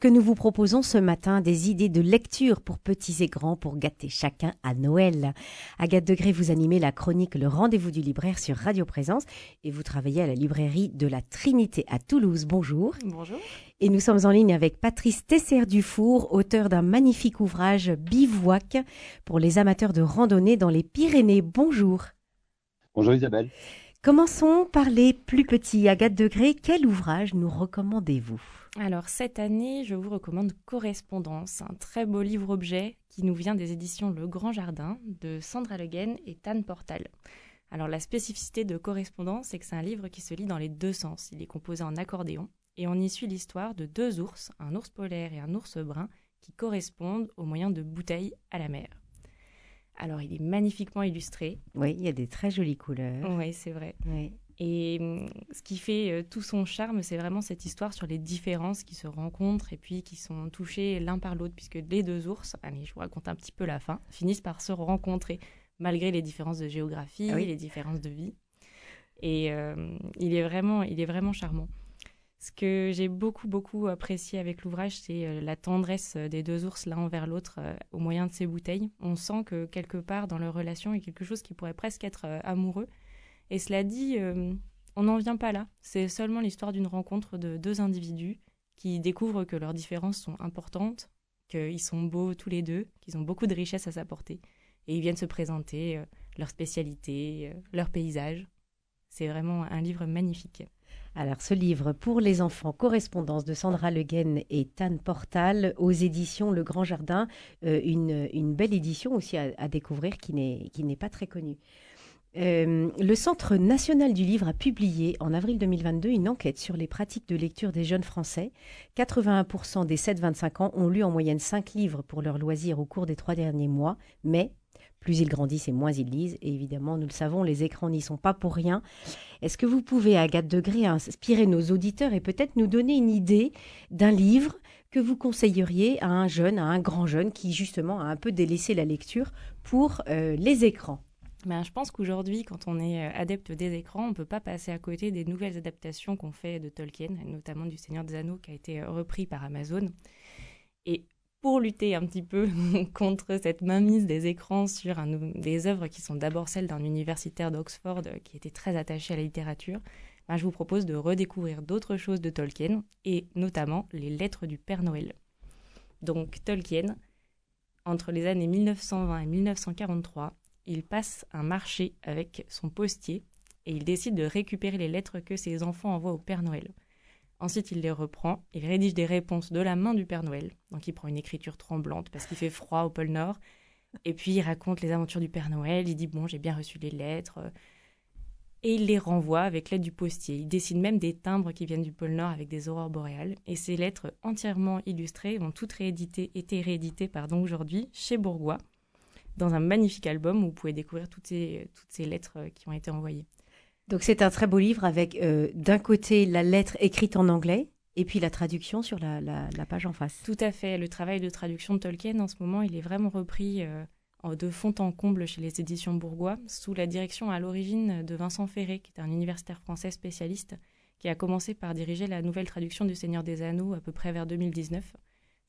que nous vous proposons ce matin, des idées de lecture pour petits et grands pour gâter chacun à Noël. Agathe Degré, vous animez la chronique Le Rendez-vous du libraire sur Radio Présence et vous travaillez à la librairie de la Trinité à Toulouse. Bonjour. Bonjour. Et nous sommes en ligne avec Patrice Tesser-Dufour, auteur d'un magnifique ouvrage Bivouac pour les amateurs de randonnée dans les Pyrénées. Bonjour. Bonjour Isabelle. Commençons par les plus petits. Agathe Degré, quel ouvrage nous recommandez-vous? Alors cette année, je vous recommande Correspondance, un très beau livre-objet qui nous vient des éditions Le Grand Jardin de Sandra Leguen et Tan Portal. Alors la spécificité de Correspondance, c'est que c'est un livre qui se lit dans les deux sens. Il est composé en accordéon et on y suit l'histoire de deux ours, un ours polaire et un ours brun, qui correspondent au moyen de bouteilles à la mer. Alors, il est magnifiquement illustré. Oui, il y a des très jolies couleurs. Oui, c'est vrai. Et hum, ce qui fait euh, tout son charme, c'est vraiment cette histoire sur les différences qui se rencontrent et puis qui sont touchées l'un par l'autre, puisque les deux ours, allez, je vous raconte un petit peu la fin, finissent par se rencontrer, malgré les différences de géographie, ah les différences de vie. Et euh, il, est vraiment, il est vraiment charmant. Ce que j'ai beaucoup, beaucoup apprécié avec l'ouvrage, c'est euh, la tendresse euh, des deux ours l'un envers l'autre euh, au moyen de ces bouteilles. On sent que quelque part dans leur relation, il y a quelque chose qui pourrait presque être amoureux. Et cela dit, on n'en vient pas là. C'est seulement l'histoire d'une rencontre de deux individus qui découvrent que leurs différences sont importantes, qu'ils sont beaux tous les deux, qu'ils ont beaucoup de richesses à s'apporter. Et ils viennent se présenter leur spécialité, leur paysage. C'est vraiment un livre magnifique. Alors, ce livre pour les enfants, Correspondance de Sandra Le et Tan Portal aux éditions Le Grand Jardin, euh, une, belle édition aussi à, découvrir qui n'est pas très connue. Euh, le Centre national du livre a publié en avril 2022 une enquête sur les pratiques de lecture des jeunes Français. 81% des 7-25 ans ont lu en moyenne 5 livres pour leur loisir au cours des trois derniers mois, mais plus ils grandissent et moins ils lisent. Et évidemment, nous le savons, les écrans n'y sont pas pour rien. Est-ce que vous pouvez, Agathe Degré, inspirer nos auditeurs et peut-être nous donner une idée d'un livre que vous conseilleriez à un jeune, à un grand jeune qui justement a un peu délaissé la lecture pour euh, les écrans? Ben, je pense qu'aujourd'hui, quand on est euh, adepte des écrans, on ne peut pas passer à côté des nouvelles adaptations qu'on fait de Tolkien, notamment du Seigneur des Anneaux qui a été euh, repris par Amazon. Et pour lutter un petit peu contre cette mainmise des écrans sur des œuvres qui sont d'abord celles d'un universitaire d'Oxford euh, qui était très attaché à la littérature, ben, je vous propose de redécouvrir d'autres choses de Tolkien et notamment les lettres du Père Noël. Donc Tolkien, entre les années 1920 et 1943, il passe un marché avec son postier et il décide de récupérer les lettres que ses enfants envoient au Père Noël. Ensuite, il les reprend, il rédige des réponses de la main du Père Noël. Donc, il prend une écriture tremblante parce qu'il fait froid au pôle Nord. Et puis, il raconte les aventures du Père Noël. Il dit Bon, j'ai bien reçu les lettres. Et il les renvoie avec l'aide du postier. Il dessine même des timbres qui viennent du pôle Nord avec des aurores boréales. Et ces lettres entièrement illustrées ont toutes réédité, été rééditées aujourd'hui chez Bourgois, dans un magnifique album où vous pouvez découvrir toutes ces, toutes ces lettres qui ont été envoyées. Donc c'est un très beau livre avec euh, d'un côté la lettre écrite en anglais et puis la traduction sur la, page en face. Tout à fait. Le travail de traduction de Tolkien en ce moment, il est vraiment repris euh, de fond en comble chez les éditions Bourgois, sous la direction à l'origine de Vincent Ferré, qui est un universitaire français spécialiste, qui a commencé par diriger la nouvelle traduction du Seigneur des Anneaux à peu près vers 2019,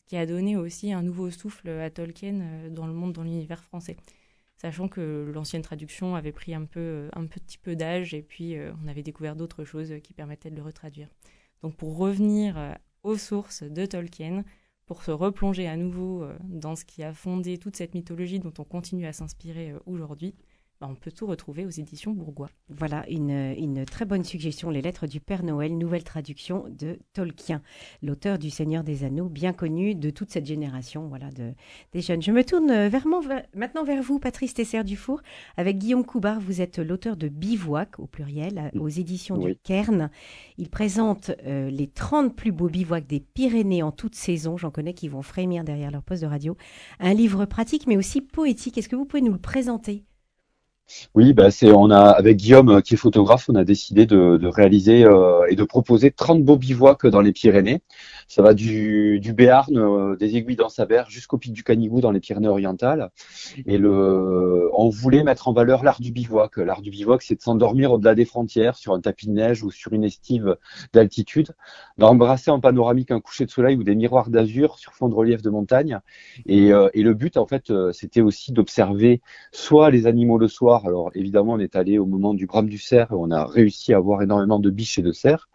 qui a donné aussi un nouveau souffle à Tolkien euh, dans le monde, dans l'univers français sachant que l'ancienne traduction avait pris un, peu, un petit peu d'âge et puis euh, on avait découvert d'autres choses qui permettaient de le retraduire. Donc pour revenir euh, aux sources de Tolkien, pour se replonger à nouveau euh, dans ce qui a fondé toute cette mythologie dont on continue à s'inspirer aujourd'hui, bah, on peut tout retrouver aux éditions Bourgois. Voilà une, très bonne suggestion, Les Lettres du Père Noël, nouvelle traduction de Tolkien, l'auteur du Seigneur des Anneaux, bien connu de toute cette génération voilà, de, des jeunes. Je me tourne vraiment, maintenant vers vous, Patrice Tesser-Dufour. Avec Guillaume Coubard, vous êtes l'auteur de Bivouac, au pluriel, aux éditions du Cairn. Il présente euh, les 30 plus beaux bivouacs des Pyrénées en toute saison. J'en connais qui vont frémir derrière leur poste de radio. Un livre pratique, mais aussi poétique. Est-ce que vous pouvez nous le présenter? Oui, bah c'est on a avec Guillaume euh, qui est photographe, on a décidé de, réaliser euh, et de proposer 30 beaux bivouacs dans les Pyrénées. Ça va du, du Béarn, euh, des aiguilles dans sa jusqu'au pic du Canigou dans les Pyrénées-Orientales. Et le, on voulait mettre en valeur l'art du bivouac. L'art du bivouac, c'est de s'endormir au-delà des frontières, sur un tapis de neige ou sur une estive d'altitude, d'embrasser en panoramique un coucher de soleil ou des miroirs d'azur sur fond de relief de montagne. Et, euh, et le but, en fait, euh, c'était aussi d'observer soit les animaux le soir. Alors évidemment, on est allé au moment du brame du cerf, et on a réussi à voir énormément de biches et de cerfs.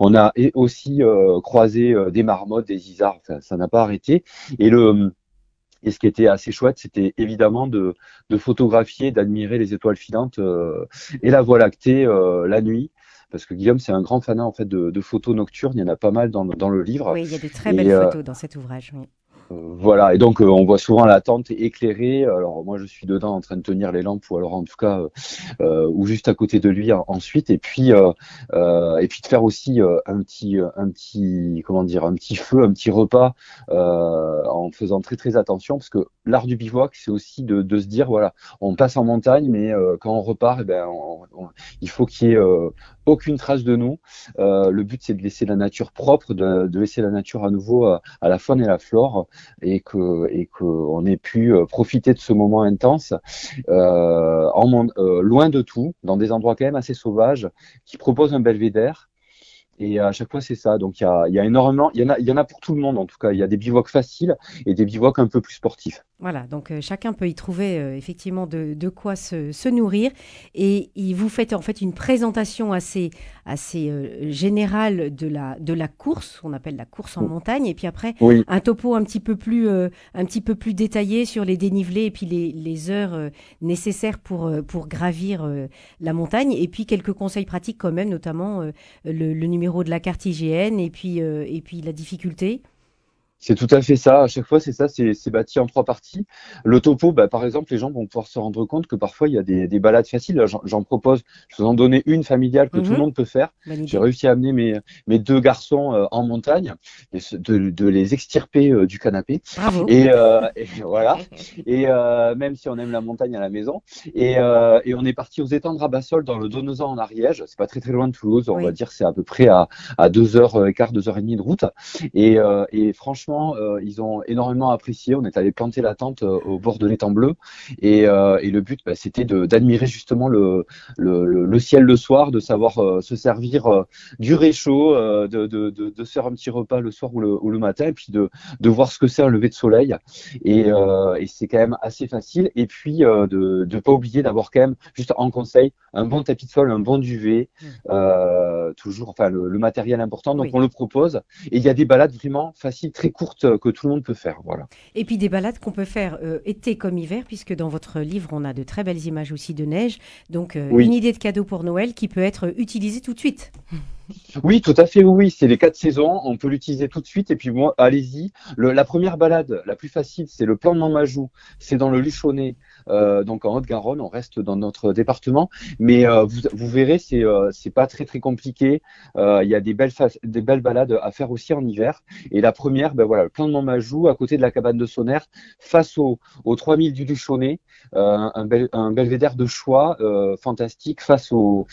On a aussi euh, croisé des marmottes, des isards. ça n'a pas arrêté. Et le et ce qui était assez chouette, c'était évidemment de, de photographier, d'admirer les étoiles filantes et la Voie lactée la nuit parce que Guillaume, c'est un grand fanat en fait de, de, photos nocturnes. Il y en a pas mal dans, dans le livre. Oui, il y a des très belles photos dans cet ouvrage. Oui. Euh, voilà, et donc euh, on voit souvent la tente éclairée. Alors moi je suis dedans en train de tenir les lampes, ou alors en tout cas, euh, ou juste à côté de lui ensuite. Et puis et puis de faire aussi un petit un petit comment dire un petit feu, un petit repas en faisant très très attention parce que l'art du bivouac c'est aussi de, se dire voilà, on passe en montagne, mais quand on repart, eh ben il faut qu'il y ait aucune trace de nous. le but c'est de laisser la nature propre, de, laisser la nature à nouveau à la faune et à la flore et que ait pu euh, profiter de ce moment intense euh, en, euh, loin de tout, dans des endroits quand même assez sauvages, qui proposent un belvédère et à chaque fois, c'est ça. Donc, il y a, y a, énormément, il y en a, il y en a pour tout le monde en tout cas. Il y a des bivouacs faciles et des bivouacs un peu plus sportifs. Voilà, donc euh, chacun peut y trouver euh, effectivement de, de quoi se, se, nourrir. Et il vous faites en fait une présentation assez, assez euh, générale de la, de la course, on appelle la course en montagne. Et puis après, un topo un petit peu plus, un petit peu plus détaillé sur les dénivelés et puis les, les heures nécessaires pour, pour gravir la montagne. Et puis quelques conseils pratiques quand même, notamment le, le numéro de la carte IGN et puis, euh, et puis la difficulté c'est tout à fait ça. À chaque fois, c'est ça. C'est bâti en trois parties. Le topo, bah, par exemple, les gens vont pouvoir se rendre compte que parfois il y a des, des balades faciles. J'en propose. Je vous en donner une familiale que tout le mhm. monde peut faire. J'ai réussi à amener mes, mes deux garçons euh, en montagne, et de, de, les extirper euh, du canapé. Bravo. Et, euh, et voilà. Et même si on aime la montagne à la maison. Et, et on est parti aux étangs de Rabassol dans le Donezan en Ariège. C'est pas très très loin de Toulouse. On va dire c'est à peu près à, à deux heures et quart, deux heures et demie de route. Et, et franchement euh, ils ont énormément apprécié. On est allé planter la tente euh, au bord de l'étang bleu, et, euh, et le but, bah, c'était d'admirer justement le, le, le, ciel le soir, de savoir se servir du réchaud, de, de, de, de, faire un petit repas le soir ou le, ou matin, et puis de, voir ce que c'est un lever de soleil. Et, et c'est quand même assez facile. Et puis de ne pas oublier d'avoir quand même, juste en conseil, un bon tapis de sol, un bon duvet, mmh. toujours, enfin le, le, matériel important. Donc on le propose. Et il y a des balades vraiment faciles, très courte euh, que tout le monde peut faire. Voilà. Et puis des balades qu'on peut faire euh, été comme hiver, puisque dans votre livre, on a de très belles images aussi de neige. Donc euh, une idée de cadeau pour Noël qui peut être utilisée tout de suite. Oui, tout à fait, oui, c'est les quatre saisons, on peut l'utiliser tout de suite, et puis moi, allez-y. La première balade, la plus facile, c'est le plan de Montmajou, c'est dans le Luchonnet, donc en Haute-Garonne, on reste dans notre département, mais euh, vous, vous, verrez, c'est euh, c'est pas très très compliqué. Euh, il y a des belles des belles balades à faire aussi en hiver. Et la première, ben voilà, le plan de Montmajou, à côté de la cabane de Sonner, face au, aux 3000 du Luchonnet, un, bel, un belvédère de choix fantastique. Face au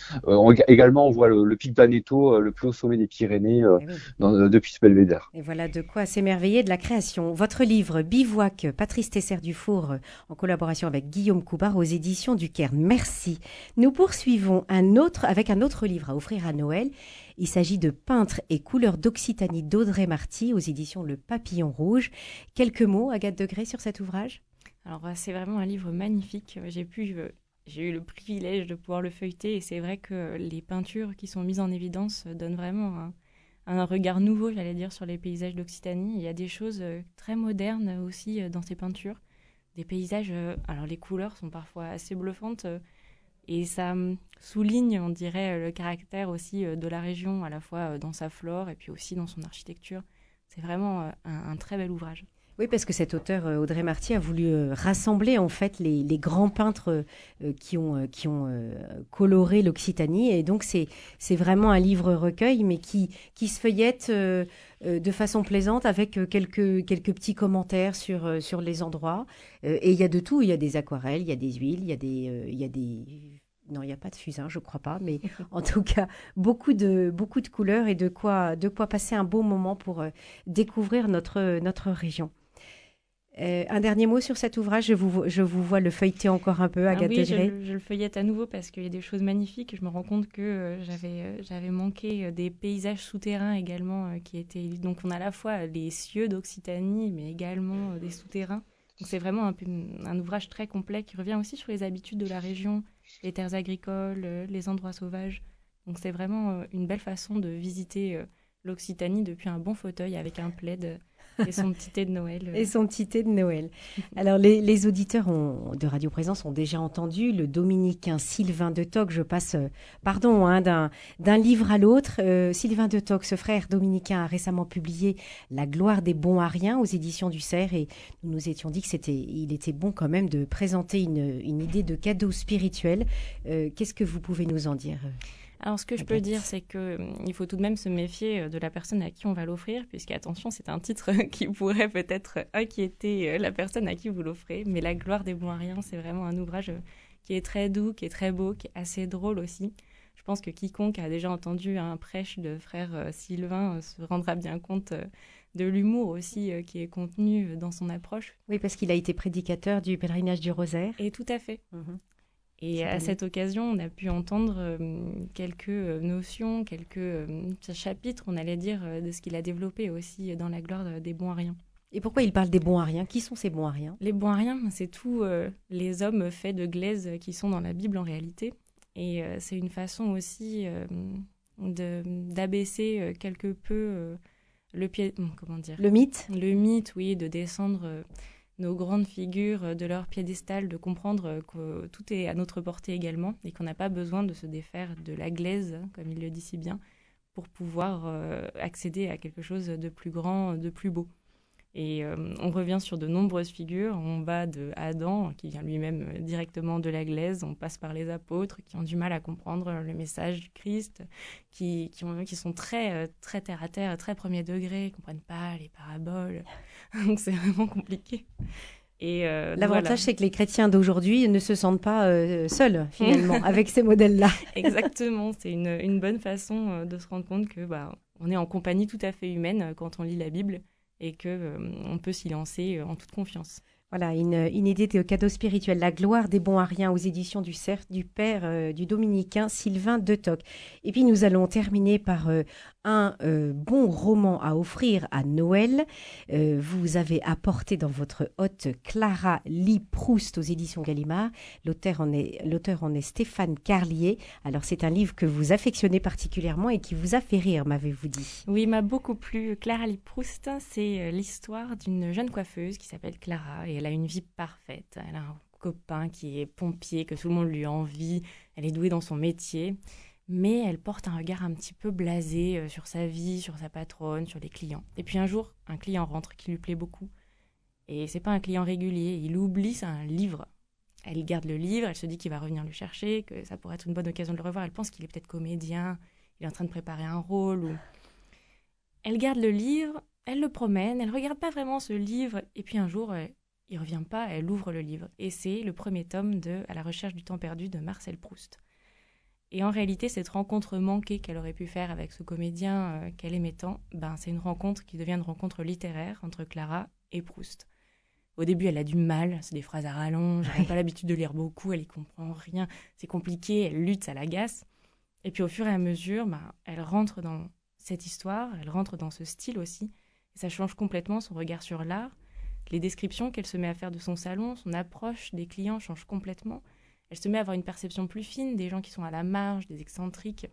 également, on voit le, le pic d'Aneto, le plus haut sommet des Pyrénées, eh dans, depuis ce belvédère. Et voilà de quoi s'émerveiller de la création. Votre livre Bivouac, Patrice Tesser Dufour, en collaboration avec Guillaume Coubard aux éditions du Caire. Merci. Nous poursuivons un autre, avec un autre livre à offrir à Noël. Il s'agit de Peintres et couleurs d'Occitanie d'Audrey Marty aux éditions Le Papillon Rouge. Quelques mots, Agathe Degré, sur cet ouvrage? Alors, euh, c'est vraiment un livre magnifique. J'ai pu. Euh, j'ai eu le privilège de pouvoir le feuilleter et c'est vrai que les peintures qui sont mises en évidence donnent vraiment un, regard nouveau, j'allais dire, sur les paysages d'Occitanie. Il y a des choses euh, très modernes aussi dans ces peintures des paysages. Euh, alors les couleurs sont parfois assez bluffantes euh, et ça souligne, on dirait, le caractère aussi euh, de la région, à la fois dans sa flore et puis aussi dans son architecture. C'est vraiment un, très bel ouvrage. Oui, parce que cet auteur, Audrey Marty, a voulu rassembler en fait les, grands peintres qui ont, qui ont coloré l'Occitanie. Et donc, c'est vraiment un livre recueil, mais qui, qui se feuillette euh, de façon plaisante avec euh, quelques, quelques petits commentaires sur, euh, sur les endroits. et il y a de tout, il y a des aquarelles, il y a des huiles, il y a des, il y a des non, il n'y a pas de fusain, je crois pas, mais en tout cas, beaucoup de, beaucoup de couleurs et de quoi, de quoi passer un beau moment pour euh, découvrir notre, notre région. Euh, un dernier mot sur cet ouvrage, je vous, je vous vois le feuilleter encore un peu, Agathe ah oui, je, je, le feuillette à nouveau parce qu'il y a des choses magnifiques. Je me rends compte que euh, j'avais, j'avais manqué des paysages souterrains également qui étaient. Donc on a à la fois les cieux d'Occitanie, mais également des souterrains. Donc c'est vraiment un, un, ouvrage très complet qui revient aussi sur les habitudes de la région, les terres agricoles, euh, les endroits sauvages. Donc c'est vraiment euh, une belle façon de visiter euh, l'Occitanie depuis un bon fauteuil avec un plaid et son petit thé de Noël. Et son petit thé de Noël. Alors, les, auditeurs de Radio Présence ont déjà entendu le dominicain Sylvain de Toc. Je passe, pardon, hein, d'un livre à l'autre. Sylvain de Toc, ce frère dominicain, a récemment publié La gloire des bons ariens aux éditions du Cerf. Et nous nous étions dit que c'était, il était bon quand même de présenter une idée de cadeau spirituel. Qu'est-ce que vous pouvez nous en dire? Alors, ce que je peux dire, c'est qu'il hum, faut tout de même se méfier euh, de la personne à qui on va l'offrir, puisque, attention, c'est un titre qui pourrait peut-être inquiéter euh, la personne à qui vous l'offrez. Mais La gloire des bons rien, c'est vraiment un ouvrage euh, qui est très doux, qui est très beau, qui est assez drôle aussi. Je pense que quiconque a déjà entendu un prêche de frère Sylvain se rendra bien compte de l'humour aussi qui est contenu dans son approche. Oui, parce qu'il a été prédicateur du pèlerinage du rosaire. Et tout à fait. Mmh et à cette occasion, on a pu entendre euh, quelques euh, notions, quelques euh, chapitres, on allait dire, de ce qu'il a développé aussi dans la gloire des bons ariens. Et pourquoi il parle des bons ariens Qui sont ces bons ariens Les bons ariens, c'est tous les hommes faits de glaise qui sont dans la Bible en réalité. Et c'est une façon aussi d'abaisser quelque peu le pied, comment dire? Le mythe? Le mythe, oui, de descendre nos grandes figures de leur piédestal, de comprendre que tout est à notre portée également et qu'on n'a pas besoin de se défaire de la glaise, comme il le dit si bien, pour pouvoir euh, accéder à quelque chose de plus grand, de plus beau. Et euh, on revient sur de nombreuses figures. On va de Adam, qui vient lui-même euh, directement de la glaise. On passe par les apôtres, qui ont du mal à comprendre le message du Christ, qui, qui, ont, qui sont très, euh, très terre à terre, très premier degré, ne comprennent pas les paraboles. Donc c'est vraiment compliqué. Et L'avantage, c'est que les chrétiens d'aujourd'hui ne se sentent pas seuls, finalement, avec ces modèles-là. Exactement. C'est une, une, bonne façon de se rendre compte que bah, on est en compagnie tout à fait humaine quand on lit la Bible et que euh, on peut s'y lancer euh, en toute confiance. Voilà, une, idée de cadeau spirituel. La gloire des bons ariens aux éditions du Cerf du père euh, du dominicain Sylvain de Toc. Et puis nous allons terminer par un euh, bon roman à offrir à Noël. Euh, vous avez apporté dans votre hôte Clara Lee Proust aux éditions Gallimard. L'auteur en est, l'auteur en est Stéphane Carlier. Alors c'est un livre que vous affectionnez particulièrement et qui vous a fait rire, m'avez-vous dit. Oui, m'a beaucoup plu. Clara Lee Proust, c'est euh, l'histoire d'une jeune coiffeuse qui s'appelle Clara et a une vie parfaite. Elle a un copain qui est pompier, que tout le monde lui envie. Elle est douée dans son métier mais elle porte un regard un petit peu blasé euh, sur sa vie, sur sa patronne, sur les clients. Et puis un jour, un client rentre qui lui plaît beaucoup. Et c'est pas un client régulier, il oublie c'est un livre. Elle garde le livre, elle se dit qu'il va revenir le chercher, que ça pourrait être une bonne occasion de le revoir. Elle pense qu'il est peut-être comédien, il est en train de préparer un rôle. Elle garde le livre, elle le promène, elle regarde pas vraiment ce livre, et puis un jour, il revient pas, elle ouvre le livre. Et c'est le premier tome de À la recherche du temps perdu de Marcel Proust. Et en réalité, cette rencontre manquée qu'elle aurait pu faire avec ce comédien euh, qu'elle aimait tant, ben, c'est une rencontre qui devient une rencontre littéraire entre Clara et Proust. Au début, elle a du mal, c'est des phrases à rallonge, elle n'a pas l'habitude de lire beaucoup, elle y comprend rien, c'est compliqué, elle lutte, ça l'agace. Et puis au fur et à mesure, ben, elle rentre dans cette histoire, elle rentre dans ce style aussi, et ça change complètement son regard sur l'art. Les descriptions qu'elle se met à faire de son salon, son approche des clients change complètement elle se met à avoir une perception plus fine des gens qui sont à la marge, des excentriques.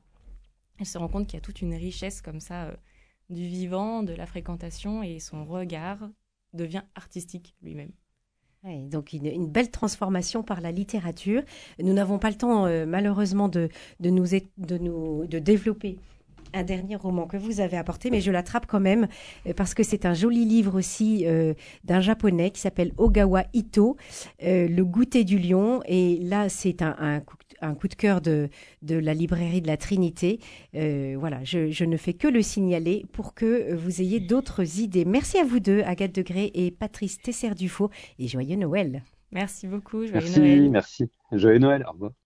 Elle se rend compte qu'il y a toute une richesse comme ça euh, du vivant, de la fréquentation, et son regard devient artistique lui-même. donc une, belle transformation par la littérature. Nous n'avons pas le temps euh, malheureusement de, de, nous, de, nous, de développer un dernier roman que vous avez apporté, mais je l'attrape quand même euh, parce que c'est un joli livre aussi euh, d'un japonais qui s'appelle Ogawa Ito, euh, Le goûter du lion. Et là, c'est un, un, un, coup de cœur de, de la librairie de la Trinité. voilà, je, je, ne fais que le signaler pour que vous ayez d'autres idées. Merci à vous deux, Agathe Degré et Patrice Tesser-Dufaux, et joyeux Noël. Merci beaucoup, joyeux merci, Noël. Merci, joyeux Noël, au revoir.